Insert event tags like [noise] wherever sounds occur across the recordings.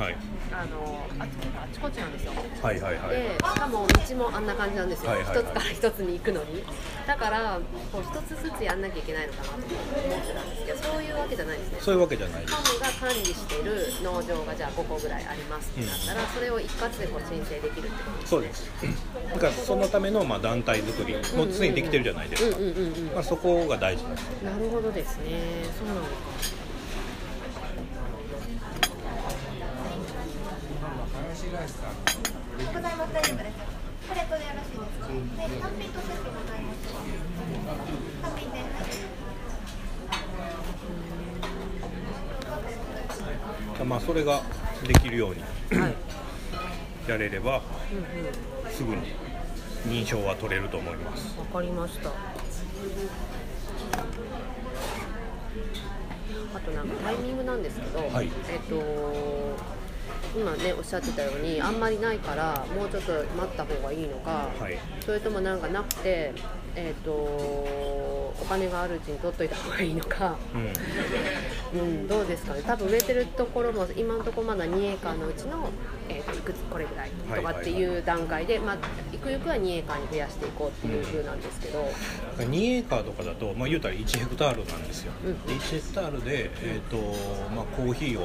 はい。あのああちこちなんですよ。はいはいはい。でしかも道もあんな感じなんですよ、はいはいはい。一つから一つに行くのに。だからこう一つずつやんなきゃいけないのかなと思ってたんですけどそういうわけじゃないですね。そういうわけじゃないです。ファムが管理している農場がじゃあ5個ぐらいあります。ってなったら、それを一括でこう申請できるってことそうです。だからそのためのまあ団体作りもうすでにできてるじゃないですか、うんうんうんうんまあ、そこが大事ですなるほどですね。そうなのかございます大丈夫ですプレートでよろしいですかで単品とセットございます単品ですまあそれができるようにはい。やれればうんうんすぐに認証は取れると思います。わかりました。あとなんかタイミングなんですけど、はい。えっ、と今ねおっしゃってたようにあんまりないからもうちょっと待った方がいいのか、はい。それともなんかなくてえっ、とお金があるうちに取っといた方がいいのか、うん。うん、どうですかね。多分植えてるところも今のところまだ2エーカーのうちの、えー、といくつこれぐらいとかっていう段階で、まあ、ゆくゆくは2エーカーに増やしていこうっていう風なんですけど、2エーカーとかだと、まあ、言うたら1ヘクタールなんですよ、うん。で1ヘクタールで、えーとまあ、コーヒーを、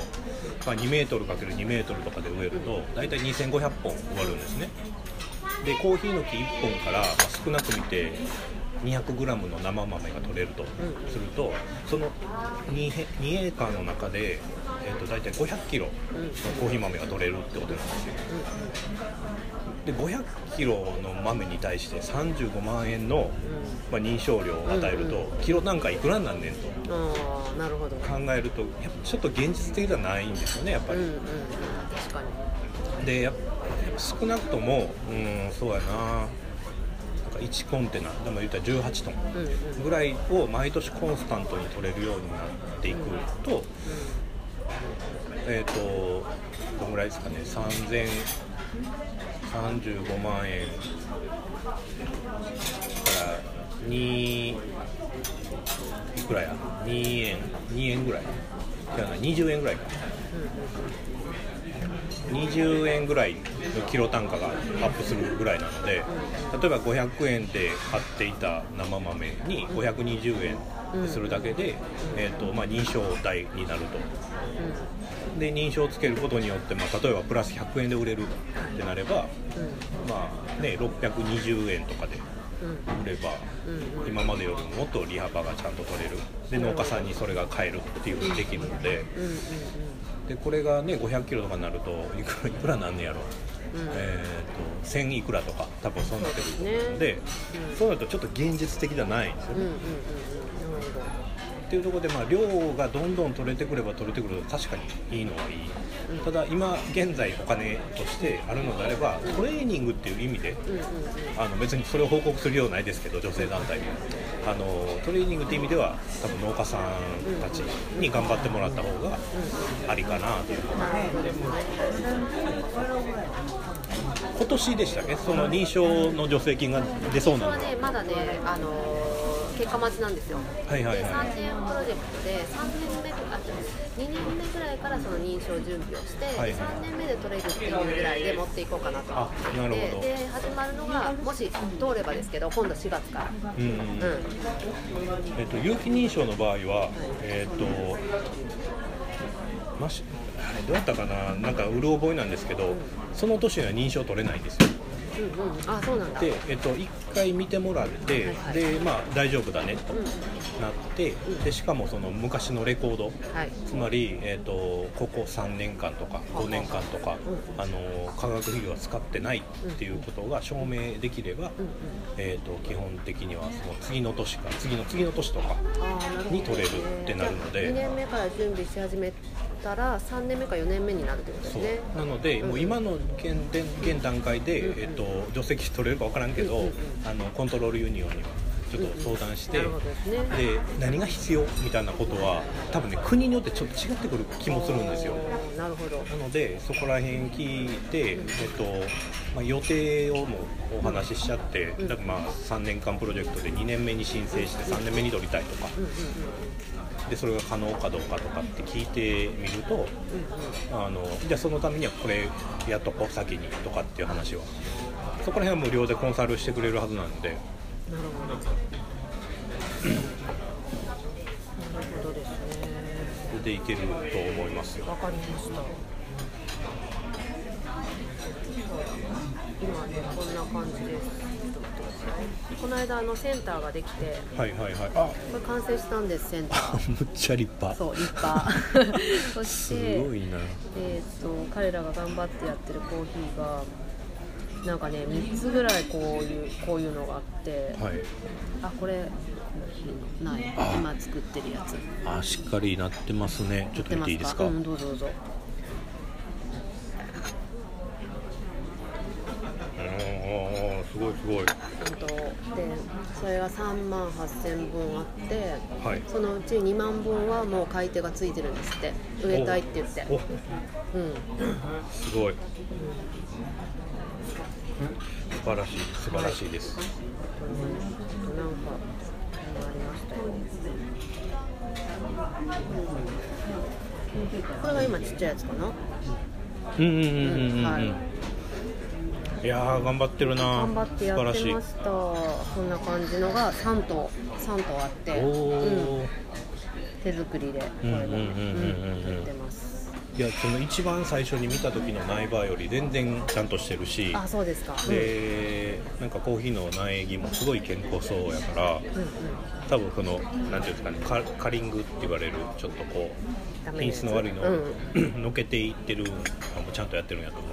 まあ、2メートルかける2メートルとかで植えると大体2500本植わるんですね。でコーヒーの木1本から、まあ、少なく見て 200g の生豆が取れるとん。するとその 2, ヘ2エーカーの中で、えー、と大体 500kg のコーヒー豆が取れるってことなんですよで500キロの豆に対して35万円の、まあ、認証料を与えると、キロなんかいくらになんねんとああなるほど。考えるとやっぱちょっと現実的じゃないんですよねやっぱり、うんうんうん。確かに。でやっぱ少なくともうんそうやな。なんか1コンテナでも言ったら18トンうんうん。ぐらいを毎年コンスタントに取れるようになっていくと、えっ、とどのぐらいですかね35万円。から2いくらや？2円。2円ぐらい。じゃあ20円ぐらいか。20円ぐらいのキロ単価がアップするぐらいなので例えば500円で買っていた生豆に520円するだけで、えーとまあ、認証代になるとで認証をつけることによって、まあ、例えばプラス100円で売れるってなれば、まあね、620円とかで売れば、今までよりももっと利幅がちゃんと取れるで農家さんにそれが買えるっていうふうにできるので。でこれがね500キロとかになるといくらいくらなんねやろ、えー、と1000いくらとか多分そうなってくるのでそうなるとちょっと現実的じゃないんですよね、うんうんうんっていうところで、まあ、量がどんどん取れてくれば取れてくると確かにいいのはいい、ただ今現在お金としてあるのであればトレーニングっていう意味で、あの別にそれを報告するようないですけど女性団体にあのトレーニングっていう意味では多分農家さんたちに頑張ってもらった方がありかなという、今年でしたっけ？その認証の助成金が出そうなのは。まだねあのー結果待ちなんですよ。はいはいはい。で3年プロジェクトで3年目あ2年目ぐらいからその認証準備をして、はいはい。3年目で取れるっていうぐらいで持っていこうかなと。思ってで始まるのがもし通ればですけど今度4月から。うんうんうん。えっと、有機認証の場合は、えっと、ましどうやったかな、なんかうる覚えなんですけど、その年には認証取れないんですよ。うんうん。あそうなんだ。で、えっと、1回見てもらって、はいはい。で、まあ、大丈夫だねとうん。なって、でしかもその昔のレコード、はい。つまり、えっと、ここ3年間とか5年間とか、あの化学肥料は使ってないっていうことが証明できれば、えっと、基本的にはその次の年か次の次の年とかに取れるってなるので。2年目から準備し始めたら3年目か4年目になるってことですね。なので、もう今の現現現段階で、えっと、除籍取れるか分からんけど、あのコントロールユニオンにはちょっと相談して、なるほどですね。で何が必要みたいなことは多分ね国によってちょっと違ってくる気もするんですよ。なるほど。なのでそこら辺聞いて、えっとまあ、予定をもお話ししちゃって、うん。だからまあ3年間プロジェクトで2年目に申請して3年目に取りたいとか。うんうんうん。でそれが可能かどうかとかって聞いてみるとあのじゃあそのためにはこれやっとこう先にとかっていう話は。そこら辺は無料でコンサルしてくれるはずなのでなるほど。なるほどですね。それでいけると思いますよわかりました。今ねこんな感じです。この間あのセンターができてはいはいはい。あ。これ完成したんですセンター。むっちゃ立派。そう立派。[laughs] そしすてごいな。えー、と彼らが頑張ってやってるコーヒーがなんかね3つぐらいこういうこういうのがあって、はい。あこれない。あ。今作ってるやつ。あしっかりなってますね。ちょっと見ていいですか？うんどうぞどうぞおーすごいすごい。うんとでそれが3万8000分あってはい。そのうち2万分はもう買い手がついてるんですって。植えたいって言って。おうん。すごい。素晴らしい素晴らしいです、あとねちょっとなんかありましたよ。これが今ちっちゃいやつかな？うんうんうんうん。うん、はいいやー頑張ってるな。頑張ってやってまししたこんな感じのが3頭3頭あってうん。手作りでこれもうんうんうんうん。うんうんやってます。いやその一番最初に見た時の苗場より全然ちゃんとしてるしあそうですか。でなんかコーヒーの苗木もすごい健康そうやからうんうん。うん多分そのなんていうんですかねカカリングって言われるちょっとこう品質の悪いのを、うん。[clears throat] のけていってるのもちゃんとやってるんやと思う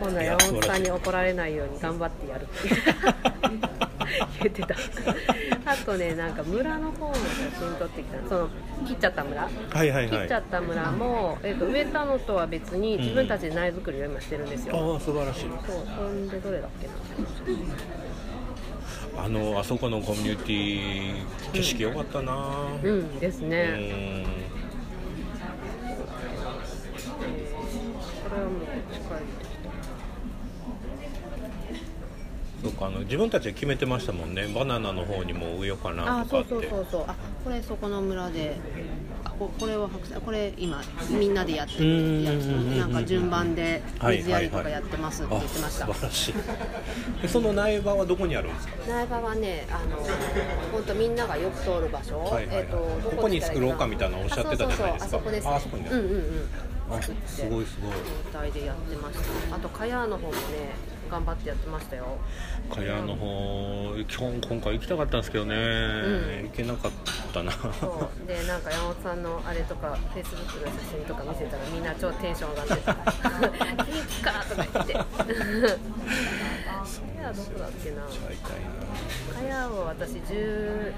今度は山本さんに怒られないように頑張ってやるって言ってた。あとねなんか村の方の写真撮ってきたその切っちゃった村。はいはいはい。切っちゃった村も、えっと植えたのとは別に自分たちで苗作りを今してるんですよ、ああ素晴らしい。そうそんでどれだっけな。あのあそこのコミュニティ景色良かったな。うんですうね、ん。これはもうそうかあの自分たちで決めてましたもんね。バナナの方にも植えようかなとかって。そうそうそうあこれそこの村であここれは白菜これ今みんなでやってるやつなんか順番で水やりとかやってますってあ言ってました、素晴らしい。でその苗場はどこにあるんですか？苗場はねあの本当みんながよく通る場所、はいはいはい。えっ、とどここに作ろうかみたいなのおっしゃってたじゃないですか。あそこです、ね、ああそこにね。うんうんうん。あ作ってすごいすごい。状態でやってましたあと茅の方もね頑張ってやってましたよ。茅の方今日今回行きたかったんですけどね、ん。行けなかったな。そう。でなんか山本さんのあれとかフェイスブックの写真とか見せたらみんな超テンション上がってた「[laughs] いつか!」とか言って。茅はどこだっけな。会いたいな。茅は私10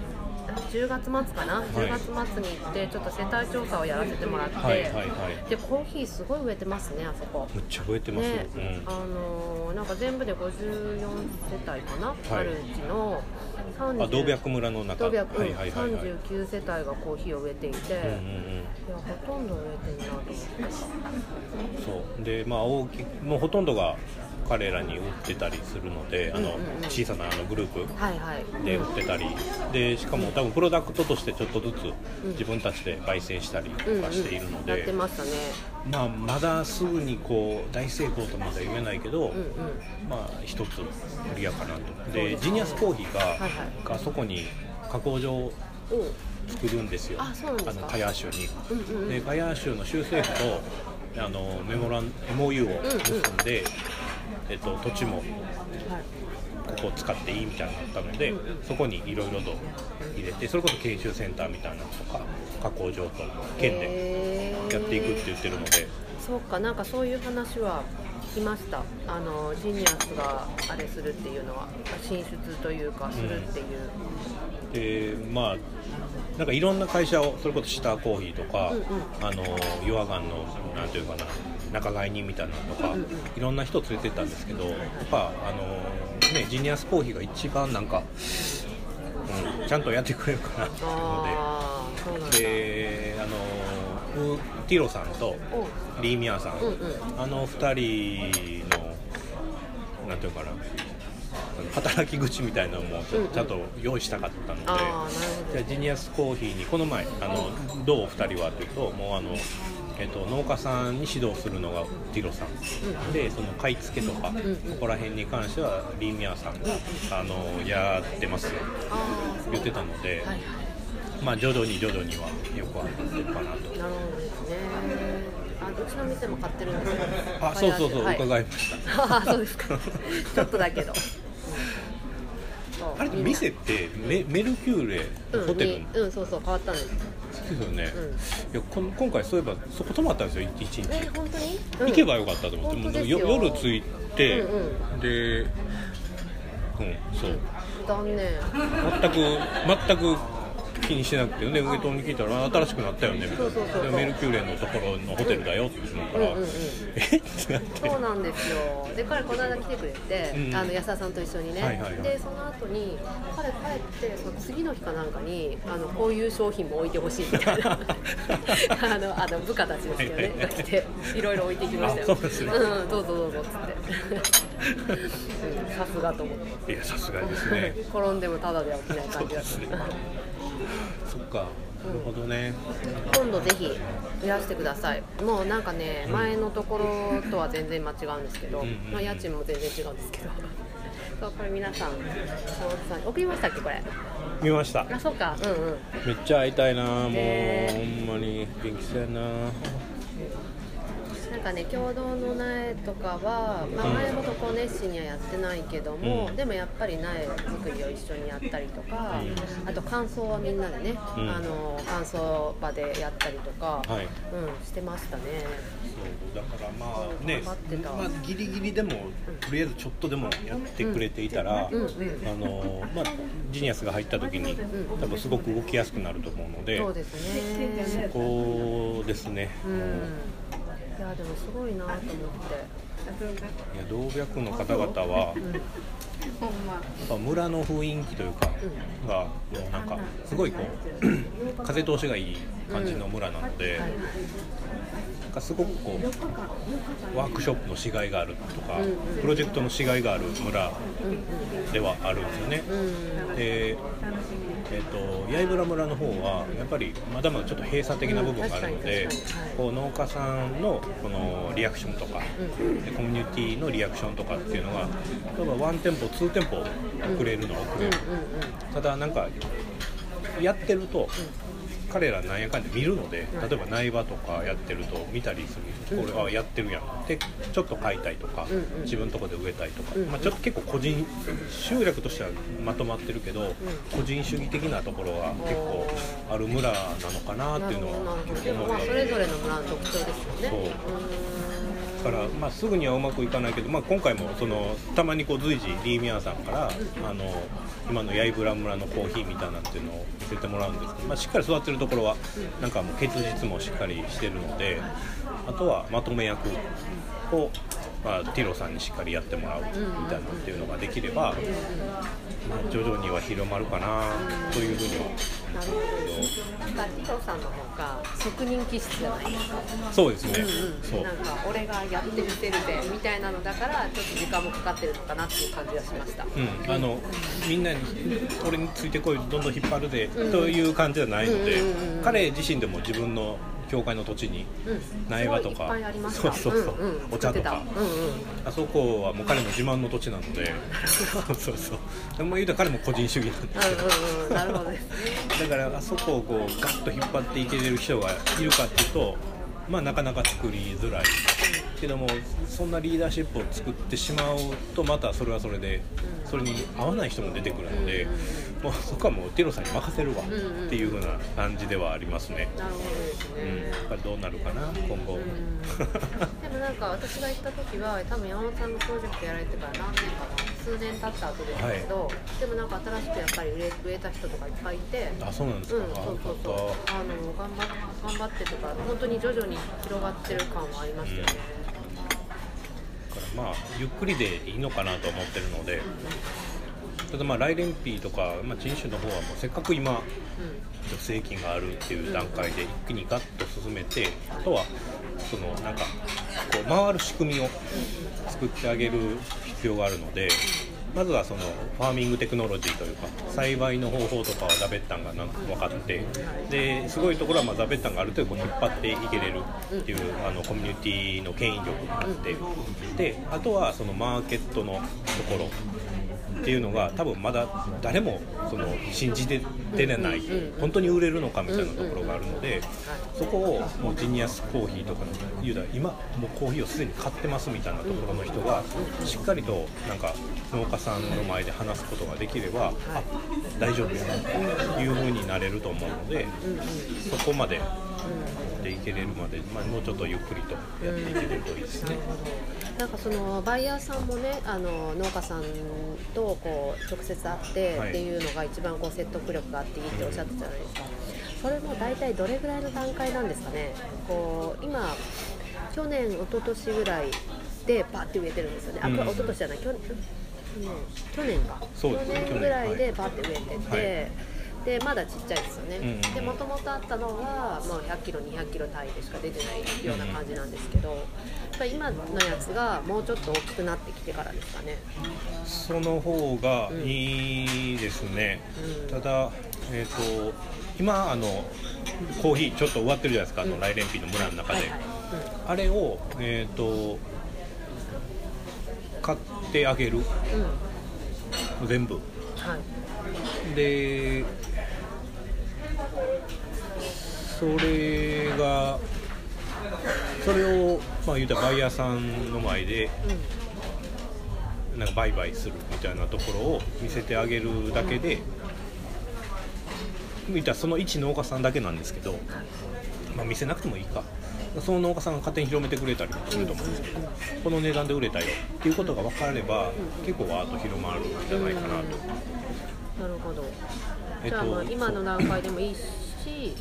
10月末かな、10月末に行ってちょっと世帯調査をやらせてもらって、はいはいはい。でコーヒーすごい植えてますねあそこ。むっちゃ増えてます、ね、うん。あのーなんか全部で54世帯かな、はい。あるうちの。30あ動脈村の中。動脈、はいはいはいはい。39世帯がコーヒーを植えていて、うんうんうん。いやほとんど植えてんなと思って。そう。でまあ大きもうほとんどが彼らに売ってたりするのであの、小さなあのグループで売ってたり。でしかも多分プロダクトとしてちょっとずつうん。自分たちで焙煎したりとかしているのやで、ってましたね。まあ、まだすぐにこう大成功とまでは言えないけど、うんうん。まあ一つクリアかなと。でジニアスコーヒーが、はいはい。がそこに加工場を作るんですよ。あのカヤー州に。うんうんうん。でガヤー州の州政府とあのメモラン MOU を結んで、えっと、土地もはいここを使っていいみたいになったので、そこにいろいろと入れてそれこそ研修センターみたいなのとか加工場と県でやっていくって言ってるので、そうかなんかそういう話は聞きました。あのジニアスがあれするっていうのは進出というかするっていう、でまあなんかいろんな会社をそれこそシターコーヒーとか、うんうん。あのヨアガンのなんていうかな仲買人みたいなのとか、うんうん。いろんな人連れてったんですけどやっぱあのねジニアスコーヒーが一番なんか、うん、ちゃんとやってくれるかなって。いうのでであのウティロさんとおリーミヤさん、うんうん。あの2人のなんていうかな働き口みたいなのもちゃんと用意したかったので、ああなるほじゃあジニアスコーヒーにこの前あのどうお二人はというともうあの、えっと農家さんに指導するのがティロさん、うん。でその買い付けとか、んうんここら辺に関してはリーミヤさんが、あのやってますよ。言ってたので、はいはい。まあ徐々に徐々にはよくはなってるかなと。なるほどですね。あうちの店も買ってるんですよあそうそうそう、はい伺いました。[laughs] そうですか。ちょっとだけど、あれ店ってメメルキューレうんホテルにうんそうそう変わったんですですよね、うん。いやこの今回そういえばそこ泊まったんですよ一日、え本当に、うん。行けばよかったと思って、もう本当ですよ。よ夜着いて、うんうん。でうんそう。残念。全く全く気にしてなくてで上戸に聞いたら新しくなったよねみたいな。そうそうそうメルキューレのところのホテルだよって言うから、うんうんうん。[laughs] え？ってなって。そうなんですよ。で彼この間来てくれて、うんあの安田さんと一緒にね、はいはいはい。でその後に彼帰ってその次の日かなんかにあのこういう商品も置いてほしいみたいな。[laughs] あのあの部下たちですよね、はいはいはい。が来ていろいろ置いてきましたよ。ね。うんどうぞどうぞっつって。[laughs] うんさすがと思って。いやさすがですね。転んでもただでは起きないそ感じだった。うですねか。なるほどね、今度ぜひ増やしてください。もうなんかね、前のところとは全然間違うんですけど、うんうんまあ、家賃も全然違うんですけど。[laughs] そうこれ皆さんさん送りましたっけこれ？見ました。あそうか。うんうん。めっちゃ会いたいなもう、ねほんまに。元気そうやなかね共同の苗とかは、まあ、前ほどこう熱心にはやってないけども、うん。でもやっぱり苗作りを一緒にやったりとか、あと乾燥はみんなでね、うん。あの乾燥場でやったりとか、はい。うん、してましたね。そうだからまあねまあ、ギリギリでもとりあえずちょっとでもやってくれていたら、うん。うん。あのまあ、ジニアスが入った時に多分すごく動きやすくなると思うので、そうですね。そこですね、うんいやでもすごいなと思っていや同白の方々は、やっぱ村の雰囲気というか、がもうなんかすごいこう [clears throat] 風通しがいい感じの村なので、なんかすごくこうワークショップのしがいがあるとか、プロジェクトのしがいがある村ではあるんですよね。でえー、と八重村村の方はやっぱりまだまだちょっと閉鎖的な部分があるのでこう農家さんのこのリアクションとか、でコミュニティのリアクションとかっていうのが例えばワンテンポツーテンポ遅れるのは遅れる、ただなんかやってると、彼らなんやかんや見るので例えば苗場とかやってると見たりするこれはやってるやん。でちょっと買いたいとか、自分のとこで植えたいとか、うんまあ、ちょっと結構個人集落としてはまとまってるけど、個人主義的なところが結構ある村なのかなっていうのは結構思うそれぞれの村の特徴ですよねそうだから、まあ、すぐにはうまくいかないけど、まあ、今回もそのたまにこう随時リーミヤさんからあの今の八重ブラ村のコーヒーみたいなっていうのを着せてもらうんですけど、まあ、しっかり育ってるところはなんかもう結実もしっかりしてるのであとはまとめ役を、まあ、ティロさんにしっかりやってもらうみたいなっていうのができれば、まあ、徐々には広まるかなというふうにはなるほどなんかティロさんの方が職人気質じゃないですかそうですね、なんか俺がやってみてるでみたいなのだからちょっと時間もかかってるのかなっていう感じがしました、うん、あのみんなに俺についてこいどんどん引っ張るで、という感じじゃないので、彼自身でも自分の教会の土地にうん。苗場とか。そうそうそう。お茶とか。あそこはもう彼の自慢の土地なので。[laughs] そうそうそう。でも言うたら彼も個人主義なんですけどだからあそこをこうガッと引っ張っていけれる人がいるかっていうとまあなかなか作りづらいけどもそんなリーダーシップを作ってしまうとまたそれはそれでそれに合わない人も出てくるので、もうそこはもうティロさんに任せるわっていう風な感じではありますね、うん、ね。やっぱりどうなるかな今後、でもなんか私が行った時は多分山本さんのプロジェクトやられてから何年かな数年経った後ですけど、でもなんか新しくやっぱり植え植えた人とかいっぱいいてあそうなんですうん、か、そうそうそう。あの頑張っ頑張ってとか本当に徐々に広がってる感はありますよね、ただからまあゆっくりでいいのかなと思ってるのでただまあライレンピーとか、まあ、陳種の方はもうせっかく今助成金があるっていう段階で一気にガッと進めてあとはそのなんかこう回る仕組みを作ってあげる必要があるのでまずはそのファーミングテクノロジーというか栽培の方法とかはザベッタンがな分かってですごいところはまザベッタンがある程度こう引っ張っていけれるっていうあのコミュニティの権威力があってであとはそのマーケットのところっていうのが多分まだ誰もその信じて出れない本当に売れるのかみたいなところがあるのでそこをもうジニアスコーヒーとかの言うたら今もうコーヒーをすでに買ってますみたいなところの人がしっかりとなんか農家さんの前で話すことができればあ大丈夫やなという風になれると思うのでそこまででいけれるまで、まあ、もうちょっとゆっくりとやっていけれるといいですね。なんかそのバイヤーさんもねあの農家さんとこう直接会ってはい。っていうのが一番こう説得力があっていいっておっしゃってたじゃないですか、それも大体どれぐらいの段階なんですかね。こう今去年一昨年ぐらいでパッて植えてるんですよね。あ、うん。これ一昨年じゃない。去年。去年か。ね。去年。ぐらいでパッて植えてて、はいでまだちっちゃいですよね、うんうんでもともとあったのはもう100キロ200キロ単位でしか出てないような感じなんですけど、やっぱり今のやつがもうちょっと大きくなってきてからですかね。その方がいいですね、うん。ただ、えー、と今あのコーヒーちょっと終わってるじゃないですか、あのライレンピーの村の中で、あれを、えー、と買ってあげる。うんうん。全部。はい。でそれがそれをまあ言うたらバイヤーさんの前でなんか売買するみたいなところを見せてあげるだけで、見たらその一農家さんだけなんですけど、まあ、見せなくてもいいかその農家さんが勝手に広めてくれたりもすると思うんですけど、この値段で売れたよっていうことが分かれば、結構わーっと広まるんじゃないかなと。なるほど。えっとじゃあまあ今の段階でもいいし、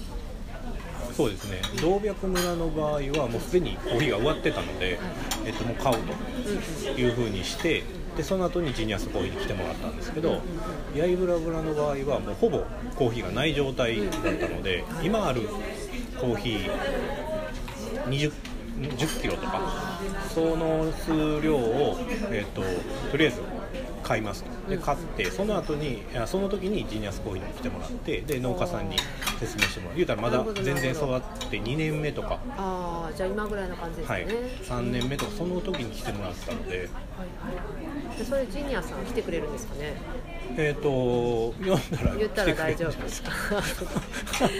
そうですね。動脈村の場合はもうすでにコーヒーが終わってたので、えっと、もう買うというふうにしてでその後にジニアスコーヒーに来てもらったんですけど八重浦村の場合はもうほぼコーヒーがない状態だったので今あるコーヒー20 10キロとかその数量を、えっととりあえず買いますと。で買ってその後にその時にジニアスコーヒーに来てもらってで農家さんに説明してもらう。言うたらまだ全然育って2年目とか。ああじゃあ今ぐらいの感じですはい。よね、、3年目とかその時に来てもらったので、はいはい、でそれジニアさん来てくれるんですかね。えっ、と読んだら言ったら大丈夫ですか？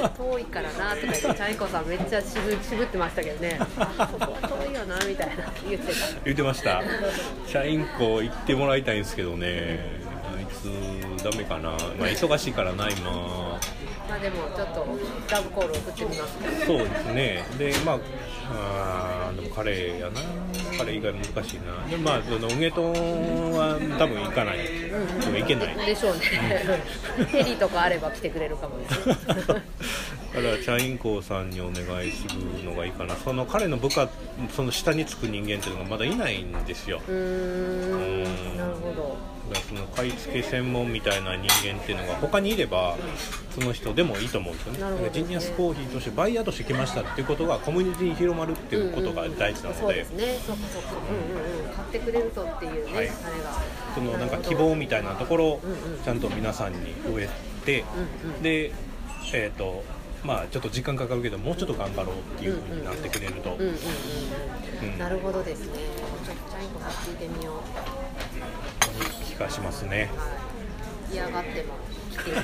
[laughs] 遠いからなとか言ってチャイコさんめっちゃ渋渋ってましたけどね。遠いよなみたいな言ってた。言ってました。社員校行ってもらいたいんですけどね。あいつダメかな、まあ、忙しいからな今まあでもちょっとラブコール送ってみますそうですね。でまああーでも彼やな。彼以外難しいな。でまあそのウゲトンは多分行かない、でも行けない。でしょうね。ヘリとかあれば来てくれるかもです [laughs] から社員校さんにお願いするのがいいかな。その彼の部下その下につく人間っていうのがまだいないんですよ。うーん。なるほど。だその買い付け専門みたいな人間っていうのが他にいればその人でもいいと思うんですよね。なるほど。だからジニアスコーヒーとしてバイヤーとして来ましたっていうことがコミュニティに広まるっていうことが大事なので。そうですね。そうかそうか。うんうんうん。買ってくれるとっていうね、はい。あれが。そのなんか希望みたいなところをちゃんと皆さんに植えてうんうん。でえっ、とまあちょっと時間かかるけどもうちょっと頑張ろうっていう風になってくれると、なるほどですね。ちょっとチャイコさん聞いてみよう。気がしますねはい嫌がっても来てみよ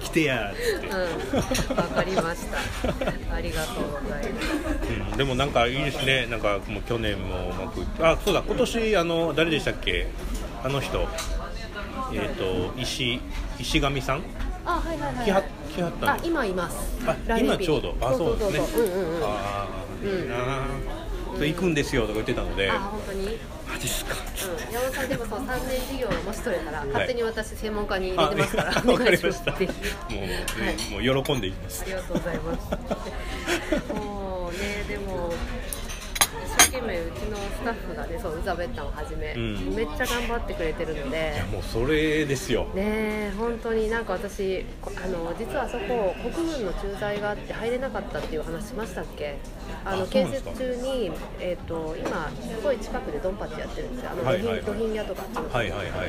う来てやーって、うん。わかりました。ありがとうございます。うん、でもなんかいいですね。なんかもう去年もうまくいって。あそうだ今年あの誰でしたっけ？あの人。えっ、と石石上さん？あはいはいはい来はったあの今います。あ今ちょうど。あそうですねそうそう。そううんうんうん。ああいいな。それ行くんですよとか言ってたので。あ本当に？マジっすか。うん、山本さんでもそう3年授業がもし取れたら勝手に私専門家に入あれてますから、わいかりました。もう、はい。もう喜んでいきます。ありがとうございます。[laughs] もうね、でも。懸命うちのスタッフがね、そう、ウザベッタンをはじめ、うん。めっちゃ頑張ってくれてるのいでや。もうそれですよ。ねえ本当になんか私こあの実はあそこ国軍の駐在があって入れなかったっていう話しましたっけ？あの建設中に、えー、と今すごい近くでドンパチやってるんですよ。あのはいはいはい。ロヒンギャとかっていうのがはいはいはいはいは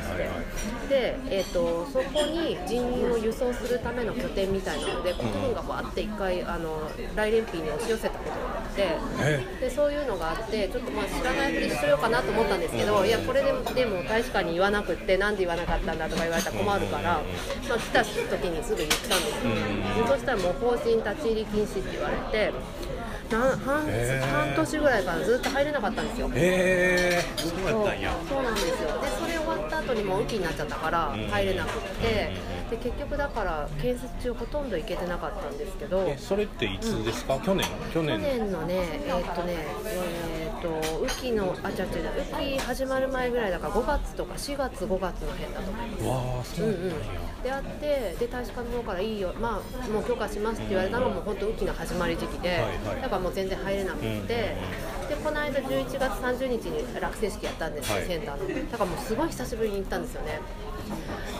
い。で、えー、とそこに人員を輸送するための拠点みたいなので国軍がバーって一回あの大連邦に押し寄せたてえでそういうのがあってちょっとまあ知らないふりしようかなと思ったんですけどいやこれででも大使館に言わなくってなんで言わなかったんだとか言われたら困るから、まあ、来た時にすぐ言ったんです。よ、でそしたらもう法人立ち入り禁止って言われてな半半年ぐらいからずっと入れなかったんですよ。え。ー、そうそうなんですよ。でそれ終わった後にもう雨季になっちゃったからうん。入れなくってで結局だから建設中ほとんど行けてなかったんですけどえそれっていつですか、去年？去去年年のねえーっとねえーっと雨季のあ違う違う違う雨季始まる前ぐらいだから5月とか4月5月の辺だと思います。わあそううんうんなん。や、であってで大使館の方からいいよまあもう許可しますって言われたのも本当雨季の始まり時期で、はいはい。だからもう全然入れなくて、うんでこの間11月30日に落成式やったんですよ、はい。センターの。だからもうすごい久しぶりに行ったんですよね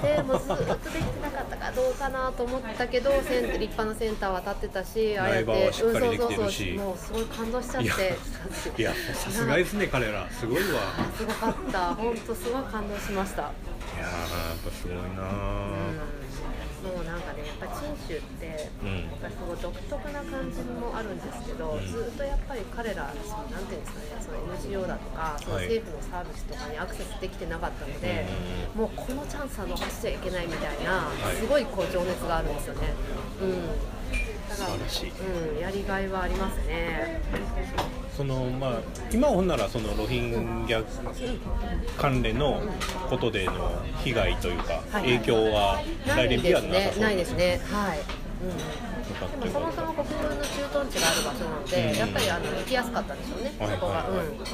でもうずっとできてなかったからどうかなと思ったけどセン立派なセンターは立ってたしああやってうんそうそうそうもうすごい感動しちゃっていやさすがですね彼ら。すごいわ。すごかった。本当すごい感動しました。いやーやっぱすごいなもうなんかね、やっぱ陳州って、うん。やっぱりすごい独特な感じもあるんですけど、うん。ずっとやっぱり彼ら、そのなんていうんですかね、その NGO だとか、そのはい政府のサービスとかにアクセスできてなかったので、もうこのチャンスは逃しちゃいけないみたいな、い。すごいこう情熱があるんですよね。うん。だからうん、やりがいはありますね。そのまあ今ほんならそのロヒンギャ関連のことでの被害というかはい影響はない大連ですね、ピアノなさそうないですね。はい。うんそもそも国軍の駐屯地がある場所なので、うん。やっぱりあの行きやすかったんでしょうね、はいそこが。はいはいうん。はい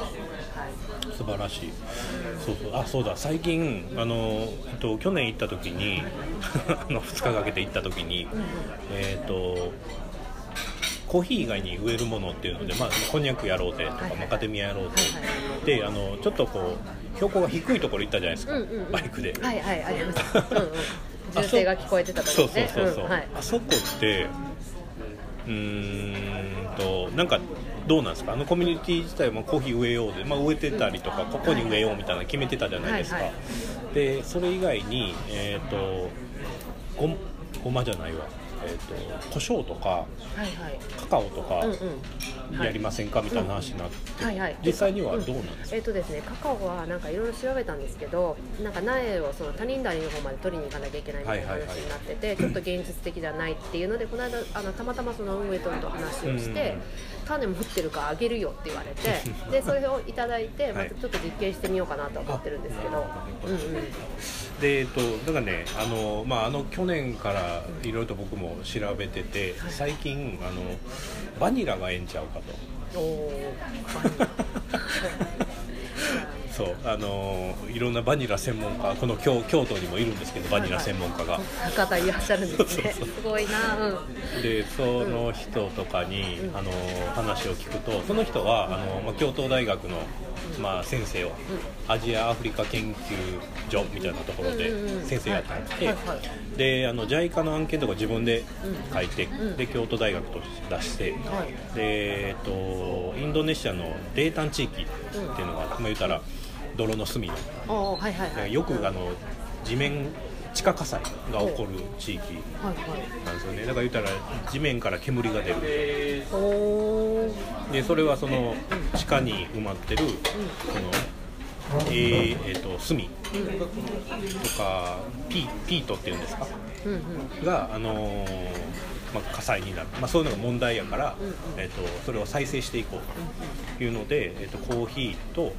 素晴らしい、そうそう。あそうだ。最近あの、えっと、去年行った時に [laughs] あの2日かけて行った時に、えっ、とコーヒー以外に植えるものっていうので、まあ、こんにゃくやろうぜとか、マカデミアやろうぜ、はいであのちょっとこう標高が低いところ行ったじゃないですか、バイクで、はいはいありました。うんうん。[laughs] 銃声が聞こえてたとこそうろね。そうそうそう、んはい。あそこってうーんとなんかどうなんですか？あのコミュニティ自体もコーヒー植えようで、まあ、植えてたりとかここに植えようみたいなの決めてたじゃないですか、はいはいでそれ以外にえっ、とごごまじゃないわえっ、と胡椒とかはいはい。カカオとかうんうん。やりませんかみたいな話になって、はいはい。実際にはどうなんですか、えっ、とですね、カカオはなんかいろいろ調べたんですけど、なんか苗をその他人谷の方まで取りに行かなきゃいけないみたいな話になってて、ちょっと現実的じゃないっていうので、この間あのたまたまその運営とと話をして、うん種持ってるからあげるよって言われて、[laughs] でそれをいただいて、まはいたちょっと実験してみようかなとは思ってるんですけど、うんうん。でえっとだからねあのまああの去年からいろいろと僕も調べてて最近あのバニラがええんちゃうかとおお。[laughs] そうあのいろんなバニラ専門家この京京都にもいるんですけどバニラ専門家が。方いらっしゃるんですね。すごいな。うん。でその人とかに、あの話を聞くとその人はあの、まあ、京都大学の、まあ、先生を、アジアアフリカ研究所みたいなところで先生やってて、はいはいはいであの JICA の案件とか自分で書いて、んで京都大学として出して、はいでえっとインドネシアのデータン地域っていうのが、まあ、言ったら泥の隅のおおはいはいはい。よくあの地面地下火災が起こる地域。なんですよねだから言ったら地面から煙が出る。でそれはその地下に埋まってるそのえーえーと炭とかピピートっていうんですか？うんうん。が、あのーまあ、火災になる、まあ、そういうのが問題やから、えー、とそれを再生していこうというので、えー、とコーヒーと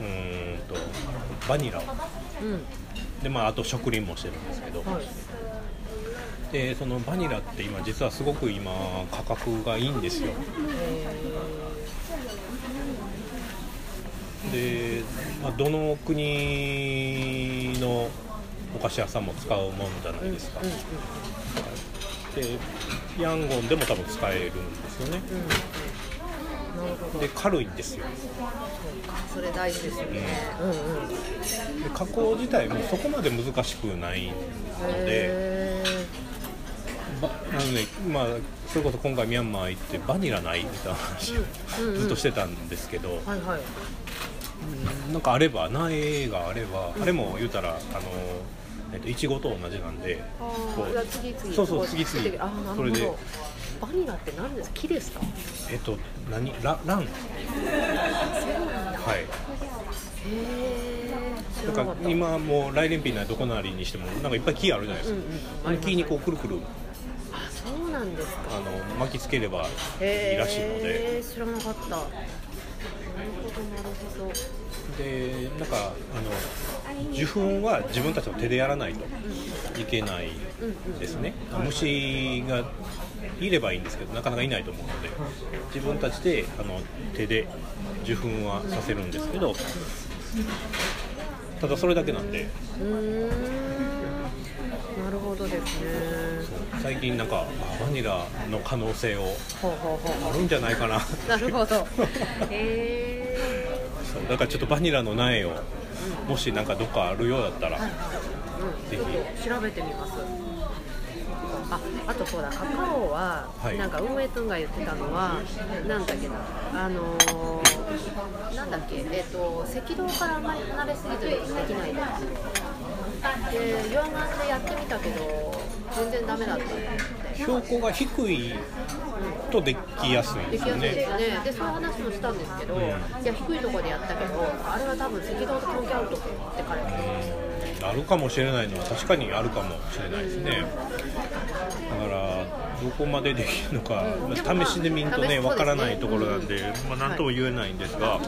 うーんとバニラを。うん。で、まあ、あと植林もしてるんですけど、はい。でそのバニラって今実はすごく今価格がいいんですよ。えどの国のお菓子屋さんも使うもんじゃないですか、でヤンゴンでも多分使えるんですよね。うんで軽いんですよ。それ大事ですよね、うん。うんで加工自体もそこまで難しくないのでへばあのねまあそれこそ今回ミャンマー行ってバニラないみたいな話をずっとしてたんですけど、ーはいはい。なんかあれば苗があれば、あれも言うたらあのえっといちごと同じなんであこうそうそうこ次々それでバニラって何ですか？木ですか？えっと何？ララン。はい。へえ知だから今もう来年日などこなりにしてもなんかいっぱい木あるじゃないですか、うんうん木にこうくるくる。あそうなんですか。あの巻きつければいいへらしいので。え知らなかった。なるほどなるほどでなんかあの受粉は自分たちの手でやらないといけないですね、虫がいればいいんですけどなかなかいないと思うので自分たちであの手で受粉はさせるんですけどただそれだけなんで。うーん。なるほどですね。最近なんかあバニラの可能性をあるんじゃないかななるほど。[laughs] へえそうだからちょっとバニラの苗をもしなんかどっかあるようだったら、うんぜひ。調べてみます。ああとそうだカカオは、はい。なんか運営くんが言ってたのはなんだっけなあのーなんだっけえっ、と赤道からあんまり離れすぎずできないで溶岩でやってみたけど全然ダメだった。標高が低いとできやすいんですよね。でねでそういう話もしたんですけど、うん。いや低いところでやったけどあれは多分赤道と関係あると思って彼は。あるかもしれないのは確かにあるかもしれないですね。だからどこまでできるのか、うん。まあ試しで見るとねわからないところなんで、うんまあ、何とも言えないんですが、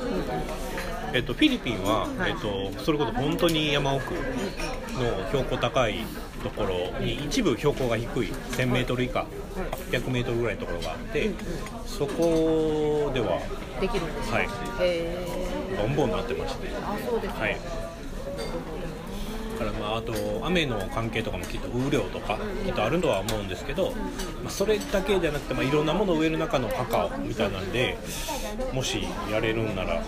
えっと、フィリピンは、はい。えっと、それこそ本当に山奥の標高高いところに一部標高が低い 1000m 以下 800m ぐらいのところがあってそこではできるんですよ、はい。ボンボンなってまして。あそうですか、はい。だからまああと雨の関係とかもきっと雨量とかきっとあるとは思うんですけど、まあ、それだけじゃなくて、まあ、いろんなものを植える中のカカオみたいなんでもしやれるんなら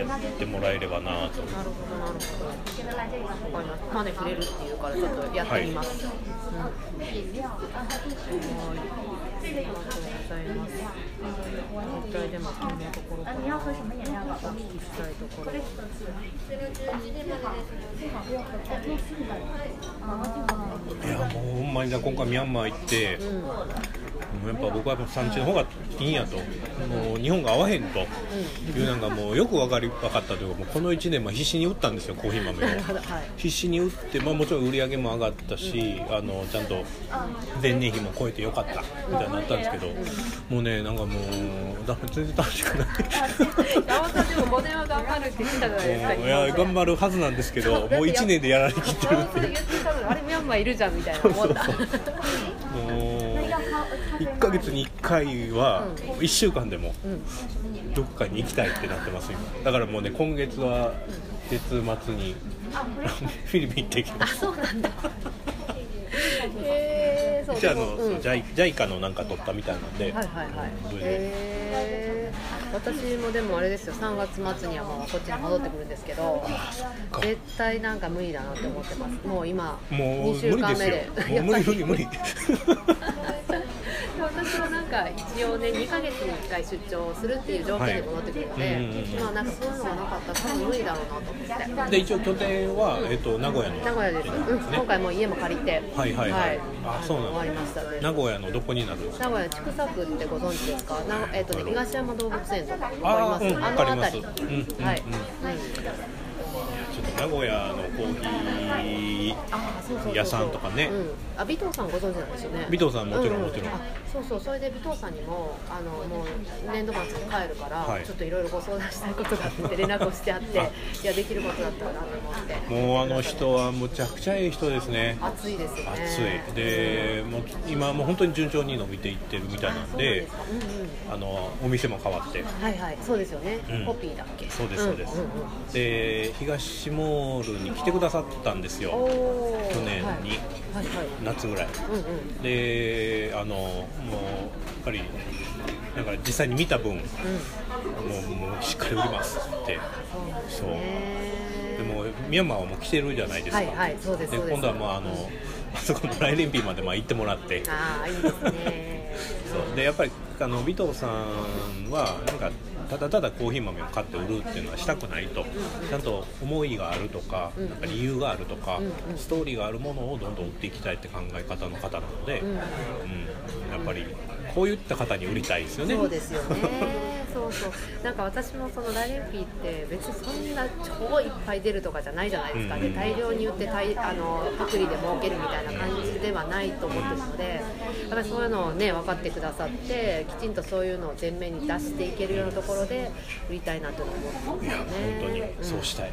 やってもらえればなとなるほどなるほど。ますマネ触れるっていうからちょっとやってみます、うんはい。うございます。絶対でもところからお聞きしたいところいやもうほんまにな今回ミャンマー行ってうんもうやっぱ僕はやっぱ産地の方がいいんやと。もう日本が合わへんと。いうなんかもうよく分かり分かったというかもうこの1年まあ必死に打ったんですよコーヒー豆を。はい。必死に打って、まあ、もちろん売り上げも上がったし、あのちゃんと前年比も超えてよかったみたいになったんですけど、もうねなんかもうだ全然楽しくない。山本でも5年は頑張るって言ってたじゃないですかいや頑張るはずなんですけどもう1年でやられきってる山っていう。あれミャンマーいるじゃんみたいな思ったそうもう1ヶ月に1回は1週間でもうんどっかに行きたいってなってます今。だからもうね今月は月末にフィリピン行ってきまあすそうなんだ。へ [laughs] えそうじゃああの、うん。ジャイジャイカのなんか取ったみたいなんで、はいはいはい。へー。私もでもあれですよ。3月末にはもうこっちに戻ってくるんですけどか。絶対なんか無理だなって思ってます。もう今もう2無週間目理で無理無理無理 [laughs] 私はなんか一応ね2ヶ月に1回出張するっていう条件で戻ってくるので、はい。うんうんうんまあなんかそういうのがなかったら多分無理だろうなと思って。で一応拠点は、えっと名古屋の。名古屋です、うん、今回もう家も借りて。はいはいはい。あそうなんだ。終わりましたね。名古屋のどこになるんですか？名古屋千種区ってご存知ですか？なえっ、とね東山動物園とかあーうんあります、あのわかります。辺り、うんうんうん。はい、名古屋のコーヒー屋さんとかね。うん、あ尾藤さんご存知なんですよね。尾藤さんもちろんううもちろん。あそうそうそれで尾藤さんにもあのもう年度末に帰るから、はい。ちょっといろいろご相談したいことがあって連絡をしてあってあい。やできることだったらなと思って。もうあの人はむちゃくちゃいい人ですね。暑いですよね。暑い。でもう今もう本当に順調に伸びていってるみたいなんでかうんうん。あのお店も変わって。はいはい。そうですよね、うん。ポピーだっけ。そうですそうです、んんうん。で東モールに来てくださったんですよ。去年に。はい。はい。はい。夏ぐらい。うんうん。であのもうやっぱりなんか実際に見た分もうんうもうしっかり売りますって。そう。ですそう。ねでもミャンマーはもう来てるじゃないですか、はいはいそうですです。今度はもうあのあそこのライレンピーまでまあ行ってもらって。ああいいですね。そう。でやっぱりあの尾藤さんはなんかただただコーヒー豆を買って売るっていうのはしたくないと。ちゃんと思いがあるとかうん。なんか理由があるとかストーリーがあるものをどんどん売っていきたいって考え方の方なので、うん。うん、やっぱりこういった方に売りたいですよね。そうですよね [laughs] そうそう。なんか私もそのラレンピーって別にそんな超いっぱい出るとかじゃないじゃないですか、うん。で大量に売って大あの薄利で儲けるみたいな感じではないと思ってるのでやっぱりそういうのをね分かってくださってきちんとそういうのを前面に出していけるようなところで売りたいなと思ってすね。本当にそうしたい、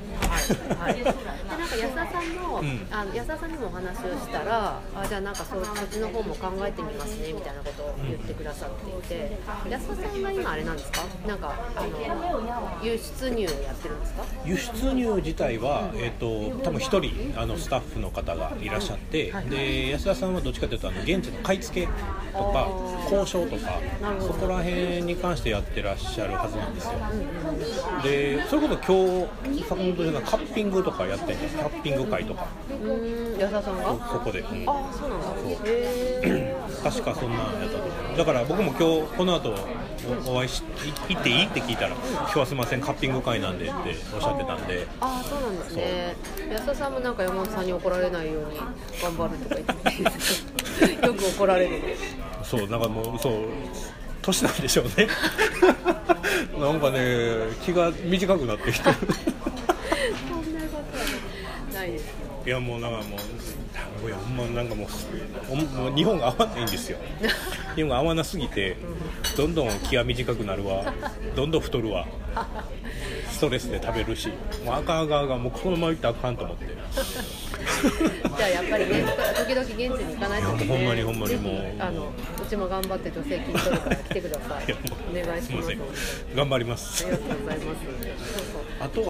はい、はい、[laughs] でなんか安田さんの,、うん。あの安田さんにもお話をしたらあじゃあなんかそそっちの方も考えてみますねみたいなことを言ってくださっていて、安田さんは今あれなんですか？なんかあの輸出入をやってるんですか？輸出入自体は、えー、と多分一人あのスタッフの方がいらっしゃって、はい。で安田さんはどっちかというとあの現地の買い付けとか交渉とかそこら辺に関してやってらっしゃるはずなんですよ。でそれこそ今日坂本さんがカッピングとかやっててキャッピング会とか。うーん安田さんが？そこで、うん。ああそうなんだ。へえ確かそんなんやったと思うだから僕も今日この後おお会いしい行っていいって聞いたら今日はすみませんカッピング会なんでっておっしゃってたんで。ああそうなんですね。安田さんもなんか山本さんに怒られないように頑張るとか言って。よく怒られる。そう。なんかもうそう年なんでしょうね。[laughs] なんかね気が短くなってきてる。[laughs] そんなことはないです。いやもうなんかもういやほんまなんかもう日本が合わないんですよ。[laughs] 日本が合わなすぎてどんどん気が短くなるわ。どんどん太るわ。ストレスで食べるし。もうあかんあかんあかんもうこのままいったらあかんと思って。じゃあやっぱりね時々現地に行かないと。ねほんまにほんまにもう。あのうちも頑張って女性筋トレから来てください。お願いします。頑張ります。ありがとうございます。そうそうあとは